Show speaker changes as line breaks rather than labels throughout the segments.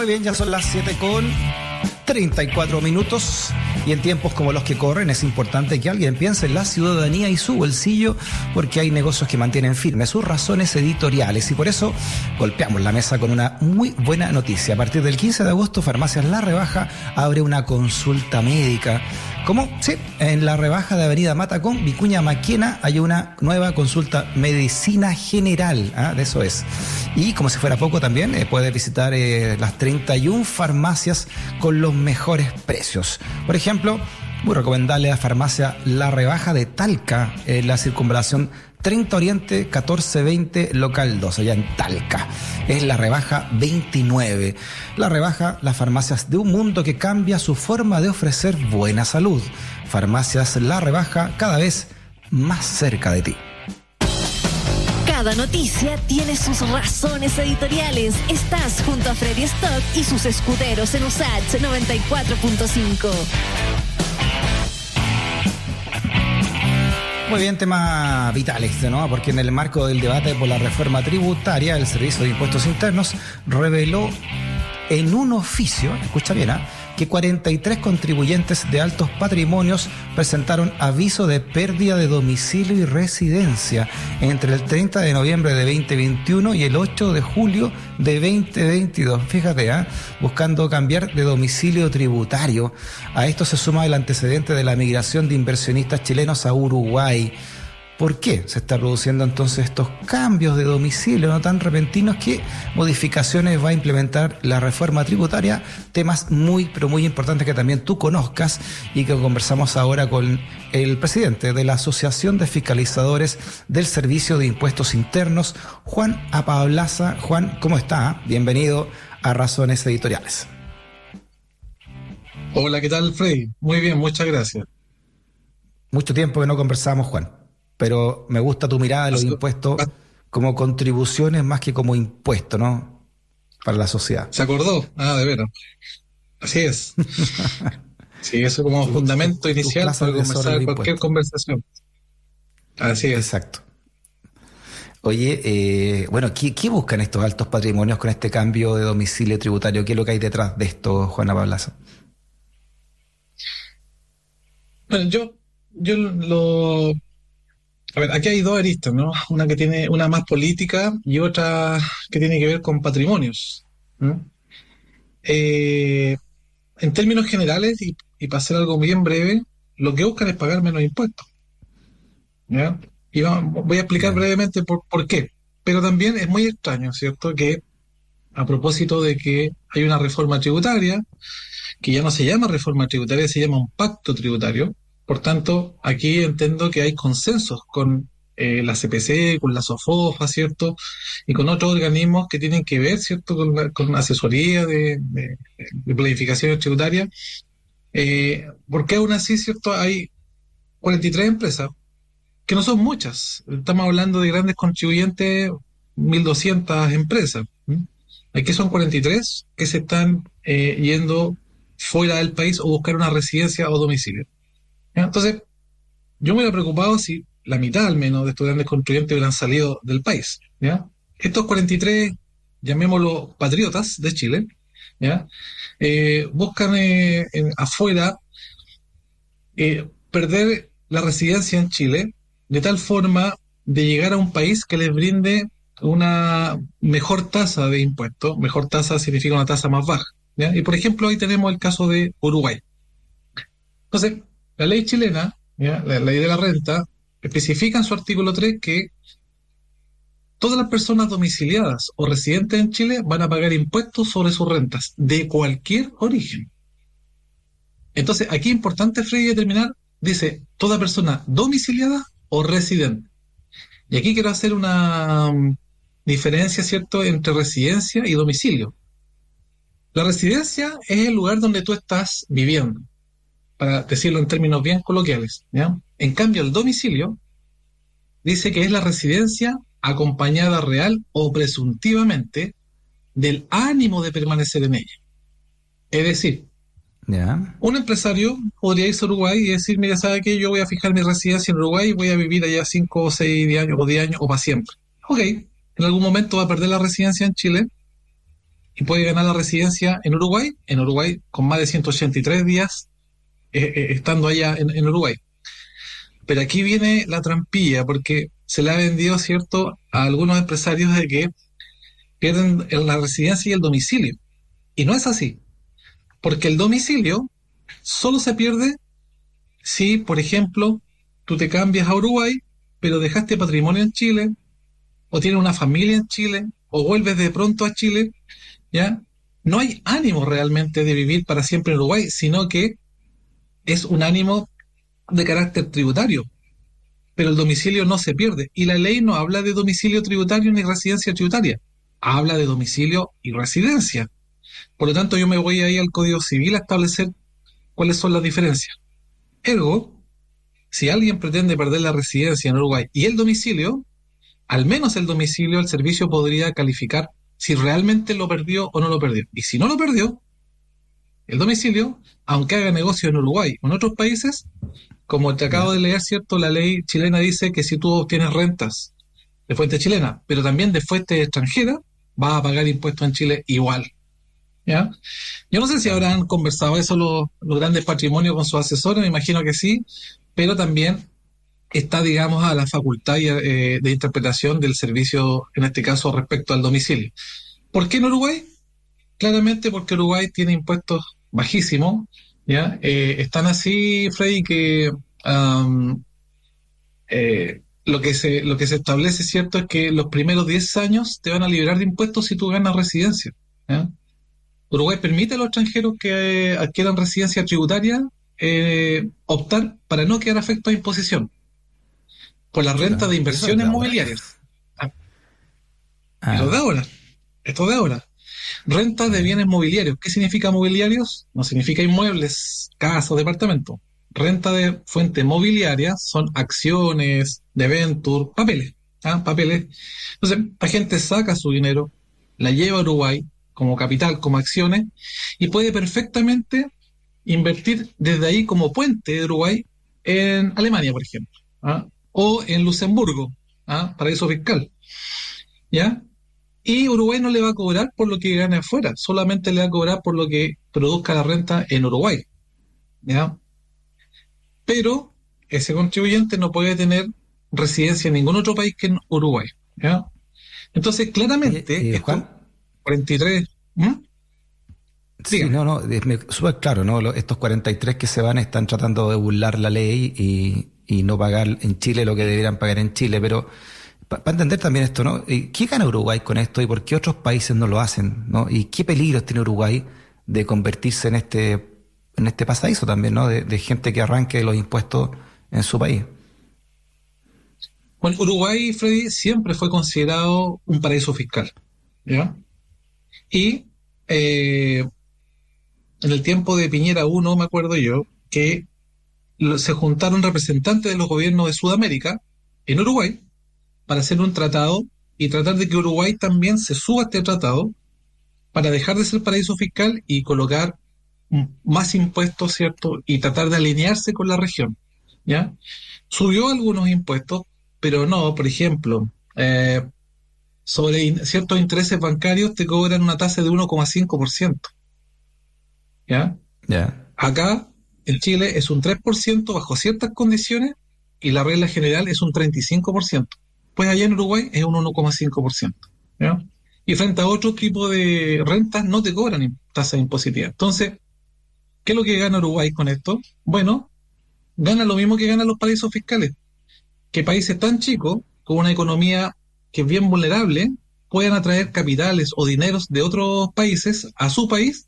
Muy bien, ya son las 7 con 34 minutos y en tiempos como los que corren es importante que alguien piense en la ciudadanía y su bolsillo porque hay negocios que mantienen firmes sus razones editoriales y por eso golpeamos la mesa con una muy buena noticia. A partir del 15 de agosto Farmacias La Rebaja abre una consulta médica ¿Cómo? Sí, en la rebaja de Avenida Matacón, Vicuña Maquena, hay una nueva consulta medicina general, ¿ah? de eso es. Y como si fuera poco también, eh, puede visitar eh, las 31 farmacias con los mejores precios. Por ejemplo, muy recomendable la farmacia La Rebaja de Talca, en la circunvalación 30 Oriente 1420 Local 2, allá en Talca. Es la rebaja 29. La rebaja, las farmacias de un mundo que cambia su forma de ofrecer buena salud. Farmacias La Rebaja cada vez más cerca de ti.
Cada noticia tiene sus razones editoriales. Estás junto a Freddy Stock y sus escuderos en USAT 94.5.
Muy bien, tema vital este, ¿no? Porque en el marco del debate por la reforma tributaria, el Servicio de Impuestos Internos reveló en un oficio, escucha bien, ¿ah? Que 43 contribuyentes de altos patrimonios presentaron aviso de pérdida de domicilio y residencia entre el 30 de noviembre de 2021 y el 8 de julio de 2022. Fíjate, ¿eh? buscando cambiar de domicilio tributario. A esto se suma el antecedente de la migración de inversionistas chilenos a Uruguay. ¿Por qué se está produciendo entonces estos cambios de domicilio no tan repentinos? ¿Qué modificaciones va a implementar la reforma tributaria? Temas muy, pero muy importantes que también tú conozcas y que conversamos ahora con el presidente de la Asociación de Fiscalizadores del Servicio de Impuestos Internos, Juan Apablaza. Juan, ¿cómo está? Bienvenido a Razones Editoriales.
Hola, ¿qué tal, Freddy? Muy bien, muchas gracias.
Mucho tiempo que no conversamos, Juan pero me gusta tu mirada de los impuestos como contribuciones más que como impuesto, ¿no? Para la sociedad.
¿Se acordó? Ah, de veras. Así es. sí, eso como fundamento inicial para comenzar cualquier conversación. Así es.
Exacto. Oye, eh, bueno, ¿qué, ¿qué, buscan estos altos patrimonios con este cambio de domicilio tributario? ¿Qué es lo que hay detrás de esto, Juana Pablaza?
Bueno, yo, yo lo a ver, aquí hay dos aristas, ¿no? Una que tiene, una más política y otra que tiene que ver con patrimonios. Eh, en términos generales, y, para hacer algo bien breve, lo que buscan es pagar menos impuestos. Y voy a explicar brevemente por, por qué. Pero también es muy extraño, ¿cierto? Que a propósito de que hay una reforma tributaria, que ya no se llama reforma tributaria, se llama un pacto tributario, por tanto, aquí entiendo que hay consensos con eh, la CPC, con la SOFOFA, ¿cierto? Y con otros organismos que tienen que ver, ¿cierto? Con, asesoría de, planificación tributaria. Eh, porque aún así, ¿cierto? Hay 43 empresas, que no son muchas. Estamos hablando de grandes contribuyentes, 1.200 empresas. Aquí son 43 que se están eh, yendo fuera del país o buscar una residencia o domicilio. Entonces, yo me hubiera preocupado si la mitad al menos de estudiantes contribuyentes hubieran salido del país. ¿ya? Estos 43, llamémoslo patriotas de Chile, ¿ya? Eh, buscan eh, afuera eh, perder la residencia en Chile de tal forma de llegar a un país que les brinde una mejor tasa de impuestos. Mejor tasa significa una tasa más baja. Y por ejemplo, hoy tenemos el caso de Uruguay. Entonces, la ley chilena, la ley de la renta, especifica en su artículo 3 que todas las personas domiciliadas o residentes en Chile van a pagar impuestos sobre sus rentas de cualquier origen. Entonces, aquí es importante, Freddy, determinar, dice, toda persona domiciliada o residente. Y aquí quiero hacer una um, diferencia, ¿cierto?, entre residencia y domicilio. La residencia es el lugar donde tú estás viviendo para decirlo en términos bien coloquiales. En cambio, el domicilio dice que es la residencia acompañada real o presuntivamente del ánimo de permanecer en ella. Es decir, un empresario podría irse a Uruguay y decir, mira, ¿sabe qué? Yo voy a fijar mi residencia en Uruguay y voy a vivir allá 5 o 6 años o 10 años o para siempre. Ok, en algún momento va a perder la residencia en Chile y puede ganar la residencia en Uruguay, en Uruguay con más de 183 días eh, eh, estando allá en, Uruguay. Pero aquí viene la trampilla, porque se le ha vendido, ¿cierto?, a algunos empresarios de que pierden la residencia y el domicilio. Y no es así, porque el domicilio solo se pierde si, por ejemplo, tú te cambias a Uruguay, pero dejaste patrimonio en Chile, o tienes una familia en Chile, o vuelves de pronto a Chile, ¿ya? No hay ánimo realmente de vivir para siempre en Uruguay, sino que es un ánimo de carácter tributario. Pero el domicilio no se pierde. Y la ley no habla de domicilio tributario ni residencia tributaria. Habla de domicilio y residencia. Por lo tanto, yo me voy ahí al Código Civil a establecer cuáles son las diferencias. Ergo, si alguien pretende perder la residencia en Uruguay y el domicilio, al menos el domicilio, el servicio podría calificar si realmente lo perdió o no lo perdió. Y si no lo perdió, el domicilio, aunque haga negocio en Uruguay o en otros países, como te acabo de leer, ¿cierto? La ley chilena dice que si tú obtienes rentas de fuente chilena, pero también de fuente extranjera, vas a pagar impuestos en Chile igual. ¿Ya? Yo no sé si habrán conversado eso los, los grandes patrimonios con sus asesores, me imagino que sí, pero también está, digamos, a la facultad eh, de interpretación del servicio, en este caso, respecto al domicilio. ¿Por qué en Uruguay? Claramente porque Uruguay tiene impuestos bajísimos, ¿ya? Eh, están así, Freddy, que eh, lo, que se, lo que se establece, ¿cierto?, es que los primeros 10 años te van a liberar de impuestos si tú ganas residencia, Uruguay permite a los extranjeros que adquieran residencia tributaria optar para no quedar afecto a imposición por la renta de inversiones inmobiliarias. Ah. Ah. Esto de ahora. Esto de ahora. Renta de bienes mobiliarios. ¿Qué significa mobiliarios? No significa inmuebles, casas, departamentos. Renta de fuente mobiliaria son acciones, debentur, papeles. ¿ah? Papeles. Entonces, la gente saca su dinero, la lleva a Uruguay como capital, como acciones, y puede perfectamente invertir desde ahí como puente de Uruguay en Alemania, por ejemplo. ¿ah? o en Luxemburgo, ¿ah? paraíso fiscal. ¿Ya? Y Uruguay no le va a cobrar por lo que gane afuera, solamente le va a cobrar por lo que produzca la renta en Uruguay. ¿Ya? Pero ese contribuyente no puede tener residencia en ningún otro país que en Uruguay. ¿ya? Entonces, claramente, eh, 43.
Sí, no, no, súper claro, ¿no? Estos 43 que se van están tratando de burlar la ley y, y no pagar en Chile lo que deberían pagar en Chile, pero para entender también esto, ¿no? Eh, ¿Qué gana Uruguay con esto y por qué otros países no lo hacen, ¿no? ¿Y qué peligros tiene Uruguay de convertirse en este, en este pasadizo también, ¿no? De, gente que arranque los impuestos en su país.
Bueno, Uruguay, Freddy, siempre fue considerado un paraíso fiscal, ¿ya? Y eh, en el tiempo de Piñera 1, me acuerdo yo, que se juntaron representantes de los gobiernos de Sudamérica en Uruguay para hacer un tratado y tratar de que Uruguay también se suba a este tratado para dejar de ser paraíso fiscal y colocar más impuestos, ¿cierto? Y tratar de alinearse con la región, ¿ya? Subió algunos impuestos, pero no, por ejemplo, eh, sobre ciertos intereses bancarios te cobran una tasa de 1,5%, ¿ya?
Ya.
Acá en Chile es un 3% bajo ciertas condiciones y la regla general es un 35%. Pues allá en Uruguay es un 1,5%. Y frente a otro tipo de rentas no te cobran tasa impositiva. Entonces, ¿qué es lo que gana Uruguay con esto? Bueno, gana lo mismo que ganan los paraísos fiscales. Que países tan chicos, con una economía que es bien vulnerable, puedan atraer capitales o dineros de otros países a su país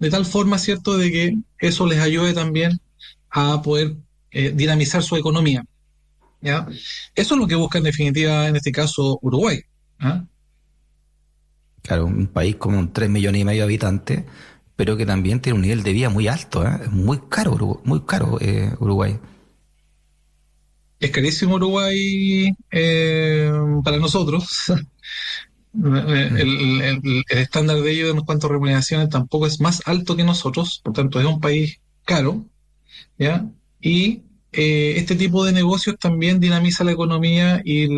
de tal forma, ¿cierto?, de que eso les ayude también a poder eh, dinamizar su economía. ¿Ya? Eso es lo que busca en definitiva, en este caso, Uruguay. ¿ah?
Claro, un país con 3 millones y medio de habitantes, pero que también tiene un nivel de vida muy alto, ¿eh? es muy caro, muy caro eh, Uruguay.
Es carísimo Uruguay para nosotros. El, estándar de ellos en cuanto a remuneraciones tampoco es más alto que nosotros, por tanto es un país caro, ¿ya? Y eh, este tipo de negocios también dinamiza la economía y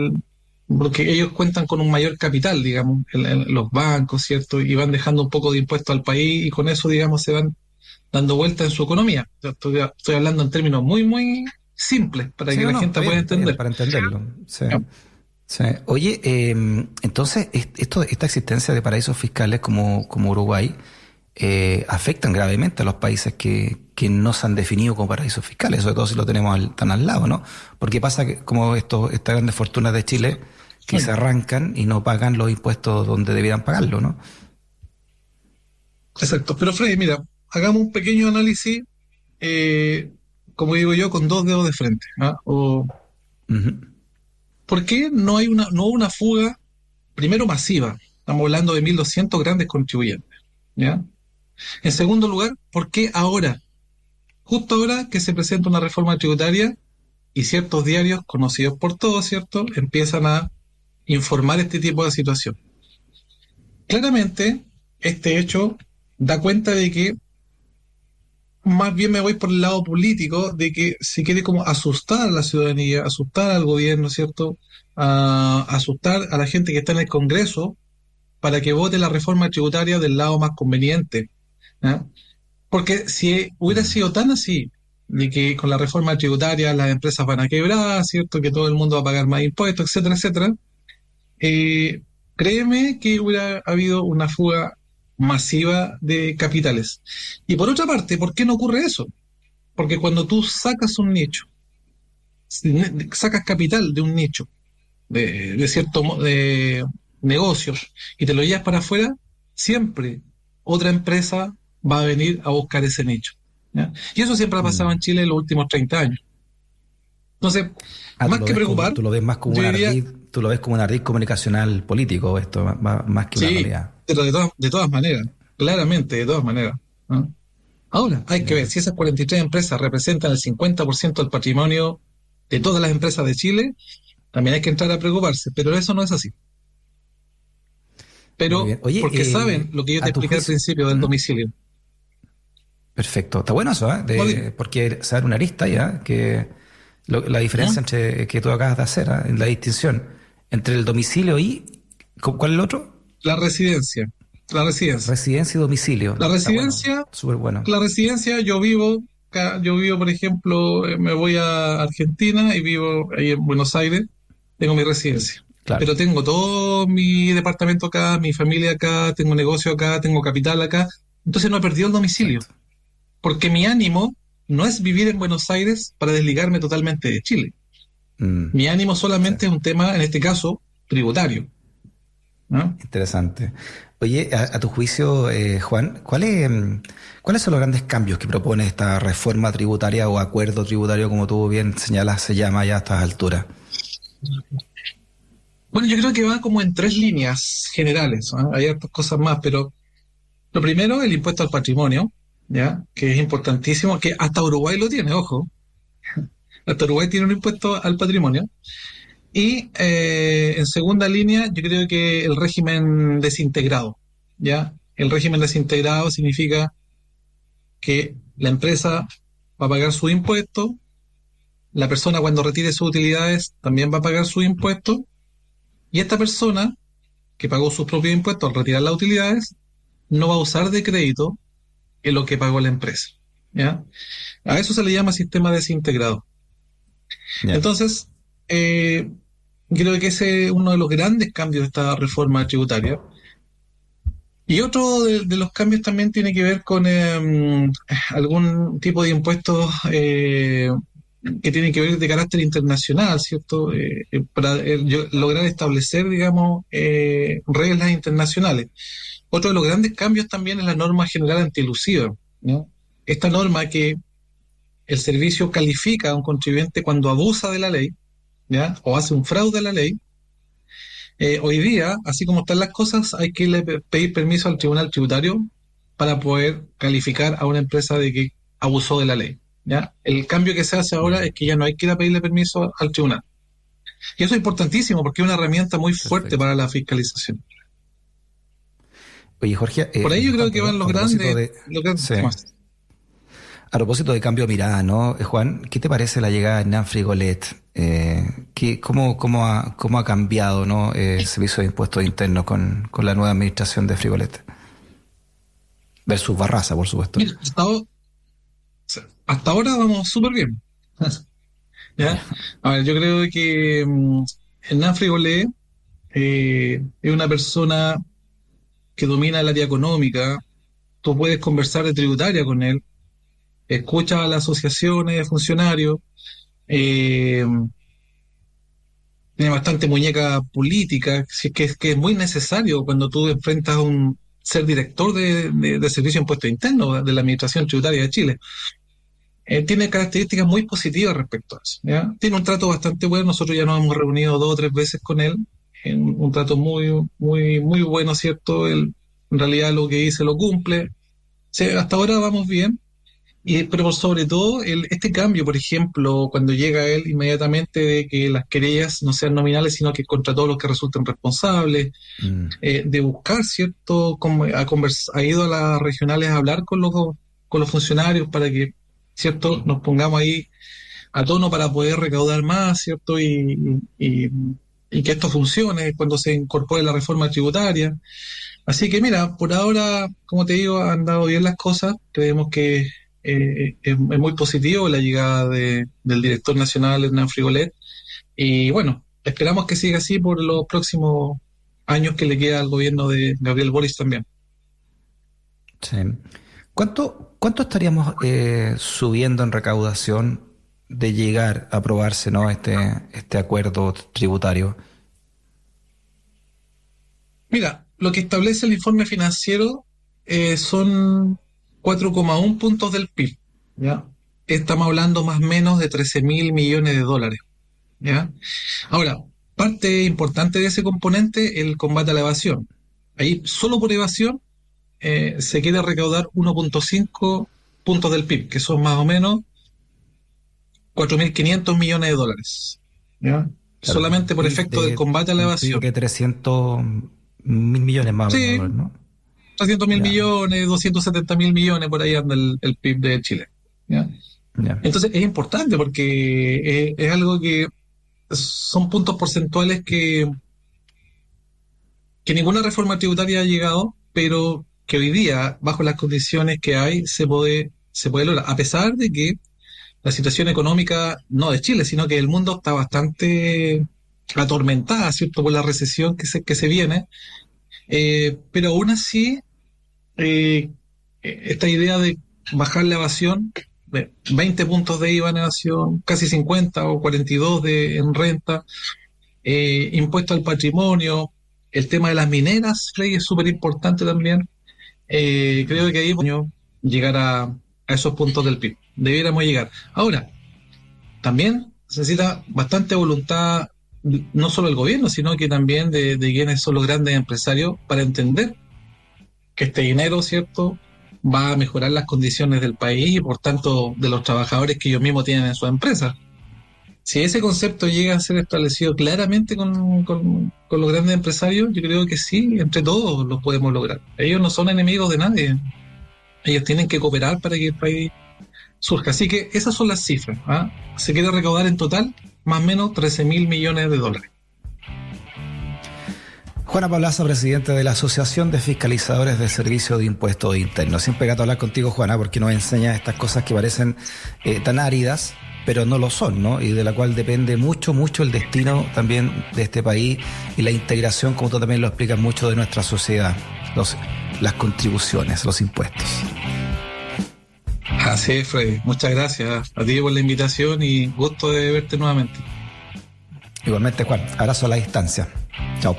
porque ellos cuentan con un mayor capital, digamos, los bancos, ¿cierto? Y van dejando un poco de impuesto al país y con eso, digamos, se van dando vuelta en su economía. Estoy, estoy hablando en términos muy, muy simples para que la gente pueda entender.
para entenderlo. Oye, em, entonces, esto, esta existencia de paraísos fiscales como, como Uruguay eh, afectan gravemente a los países que, que no se han definido como paraísos fiscales, sobre todo si lo tenemos tan al lado, ¿no? Porque pasa que como estos, estas grandes fortunas de Chile que se arrancan y no pagan los impuestos donde debieran pagarlo, ¿no?
Exacto. Pero Freddy, mira, hagamos un pequeño análisis, eh, como digo yo, con dos dedos de frente. ¿ah? O, ¿Por qué no hay una, no una fuga, primero masiva? Estamos hablando de 1.200 grandes contribuyentes. ¿ya? En segundo lugar, ¿por qué ahora? Justo ahora que se presenta una reforma tributaria y ciertos diarios conocidos por todos, ¿cierto?, empiezan a informar este tipo de situación. Claramente, este hecho da cuenta de que más bien me voy por el lado político de que se quiere como asustar a la ciudadanía, asustar al gobierno, ¿cierto? asustar a la gente que está en el Congreso para que vote la reforma tributaria del lado más conveniente. Porque si hubiera sido tan así, de que con la reforma tributaria las empresas van a quebrar, ¿cierto? Que todo el mundo va a pagar más impuestos, etcétera, etcétera. Eh, créeme que hubiera habido una fuga masiva de capitales. Y por otra parte, ¿por qué no ocurre eso? Porque cuando tú sacas un nicho, sacas capital de un nicho, de, de cierto de negocios, y te lo llevas para afuera, siempre otra empresa va a venir a buscar ese nicho. Y eso siempre ha pasado mm. en Chile en los últimos 30 años. Entonces, ah, más que preocupar.
tú lo ves más como un ardid, tú lo ves como un ardid comunicacional político, esto, más, que una realidad.
Pero de, de todas maneras, claramente, de todas maneras. Ahora, hay que ver si esas 43 empresas representan el 50% del patrimonio de todas las empresas de Chile, también hay que entrar a preocuparse, pero eso no es así. Pero porque eh, saben lo que yo te expliqué al principio del domicilio.
Perfecto, está bueno eso, ¿eh? porque saber una arista ya, que la diferencia entre que tú acabas de hacer, ¿eh? la distinción entre el domicilio y ¿cuál es el otro?
La residencia. La residencia.
Residencia y domicilio.
La residencia.
Súper bueno.
La residencia, yo vivo, yo vivo, por ejemplo, eh, me voy a Argentina y vivo ahí en Buenos Aires, tengo mi residencia. Pero tengo todo mi departamento acá, mi familia acá, tengo negocio acá, tengo capital acá. Entonces no he perdido el domicilio. Porque mi ánimo no es vivir en Buenos Aires para desligarme totalmente de Chile. Mm. Mi ánimo solamente es un tema, en este caso, tributario.
Interesante. Oye, a, tu juicio, eh, Juan, ¿cuáles, mm, ¿cuáles son los grandes cambios que propone esta reforma tributaria o acuerdo tributario, como tú bien señalas, se llama ya a estas alturas?
Bueno, yo creo que va como en tres líneas generales. Hay otras cosas más, pero lo primero, el impuesto al patrimonio, ¿ya? Que es importantísimo, que hasta Uruguay lo tiene, ojo. Hasta Uruguay tiene un impuesto al patrimonio. Y eh, en segunda línea, yo creo que el régimen desintegrado, ¿ya? El régimen desintegrado significa que la empresa va a pagar su impuesto, la persona cuando retire sus utilidades también va a pagar su impuesto, y esta persona que pagó sus propios impuestos al retirar las utilidades no va a usar de crédito en lo que pagó la empresa. ¿ya? A eso se le llama sistema desintegrado. Entonces, eh, creo que ese es uno de los grandes cambios de esta reforma tributaria. Y otro de, los cambios también tiene que ver con em, algún tipo de impuestos eh, que tienen que ver de carácter internacional, ¿cierto? Eh, para lograr establecer, digamos, reglas internacionales. Otro de los grandes cambios también es la norma general antielusiva. ¿no? Esta norma que el servicio califica a un contribuyente cuando abusa de la ley ¿ya? o hace un fraude a la ley. Eh, hoy día, así como están las cosas, hay que pedir permiso al tribunal tributario para poder calificar a una empresa de que abusó de la ley. ¿ya? El cambio que se hace ahora es que ya no hay que ir a pedirle permiso al tribunal. Y eso es importantísimo porque es una herramienta muy fuerte para la fiscalización.
Oye, Jorge.
Eh, Por ahí yo creo que van los grandes,
A propósito de cambio de mirada, ¿no? Eh, Juan, ¿qué te parece la llegada de Nan Frigolet? Eh, ¿qué, cómo, cómo, ha, ¿Cómo ha cambiado ¿no? El servicio de impuestos internos con, con la nueva administración de Frigolet? Versus Barraza, por supuesto.
Mira, hasta, ahora, hasta ahora vamos súper bien. ¿Ya? A ver, yo creo que um, Hernán Frigolet eh, es una persona que domina el área económica. Tú puedes conversar de tributaria con él escucha a las asociaciones de funcionarios, eh, tiene bastante muñeca política, que, es, que es muy necesario cuando tú enfrentas a un ser director de, de, servicio de impuestos internos de la Administración Tributaria de Chile. Eh, tiene características muy positivas respecto a eso. Tiene un trato bastante bueno, nosotros ya nos hemos reunido dos o tres veces con él, un trato muy, muy, muy bueno, ¿cierto? Él, en realidad lo que dice lo cumple. hasta ahora vamos bien, y, pero sobre todo, el, este cambio, por ejemplo, cuando llega él inmediatamente de que las querellas no sean nominales, sino que contra todos los que resulten responsables, mm. eh, de buscar, ¿cierto? Como ha, ha ido a las regionales a hablar con los, con los funcionarios para que, ¿cierto? Nos pongamos ahí a tono para poder recaudar más, ¿cierto? Y, y, y que esto funcione cuando se incorpore la reforma tributaria. Así que mira, por ahora, como te digo, han dado bien las cosas. Creemos que eh, es, muy positivo la llegada de, del director nacional Hernán Frigolet. Y bueno, esperamos que siga así por los próximos años que le queda al gobierno de Gabriel Boris también.
Sí. ¿Cuánto, cuánto estaríamos eh, subiendo en recaudación de llegar a aprobarse ¿no? este, este acuerdo tributario?
Mira, lo que establece el informe financiero eh, son 4,1 puntos del PIB. ¿ya? Estamos hablando más o menos de 13 mil millones de dólares. ¿ya? Ahora, parte importante de ese componente el combate a la evasión. Ahí, solo por evasión, eh, se quiere recaudar 1.5 puntos del PIB, que son más o menos 4.500 millones de dólares. ¿ya? Solamente por efecto del combate a la evasión.
Que 300 mil millones más o menos, ¿no?
300 mil millones, 270 mil millones, por ahí anda el, PIB de Chile. Entonces es importante porque es, algo que son puntos porcentuales que, que ninguna reforma tributaria ha llegado, pero que hoy día, bajo las condiciones que hay, se puede, se puede lograr, a pesar de que la situación económica, no de Chile, sino que el mundo está bastante atormentada, ¿cierto?, por la recesión que se, que se viene, eh, pero aún así, eh, esta idea de bajar la evasión, 20 puntos de IVA en evasión, casi 50 o 42 de, en renta, eh, impuesto al patrimonio, el tema de las mineras, Rey, es súper importante también. creo que ahí llegar a, a esos puntos del PIB. Debiéramos llegar. Ahora, también se necesita bastante voluntad no solo el gobierno, sino que también de, quienes son los grandes empresarios para entender que este dinero, ¿cierto?, va a mejorar las condiciones del país y por tanto de los trabajadores que ellos mismos tienen en su empresa. Si ese concepto llega a ser establecido claramente con, con, los grandes empresarios, yo creo que sí, entre todos lo podemos lograr. Ellos no son enemigos de nadie. Ellos tienen que cooperar para que el país surja. Así que esas son las cifras. ¿ah? Se quiere recaudar en total más o menos 13 mil millones de dólares.
Juana Pablaza, presidente de la Asociación de Fiscalizadores de Servicio de Impuestos Internos. Siempre gato hablar contigo, Juana, porque nos enseña estas cosas que parecen eh, tan áridas, pero no lo son, ¿no? Y de la cual depende mucho, mucho el destino también de este país y la integración, como tú también lo explicas mucho, de nuestra sociedad, los, las contribuciones, los impuestos.
Así es, Freddy. Muchas gracias a ti por la invitación y gusto de verte nuevamente.
Igualmente, Juan. Abrazo a la distancia. Chao.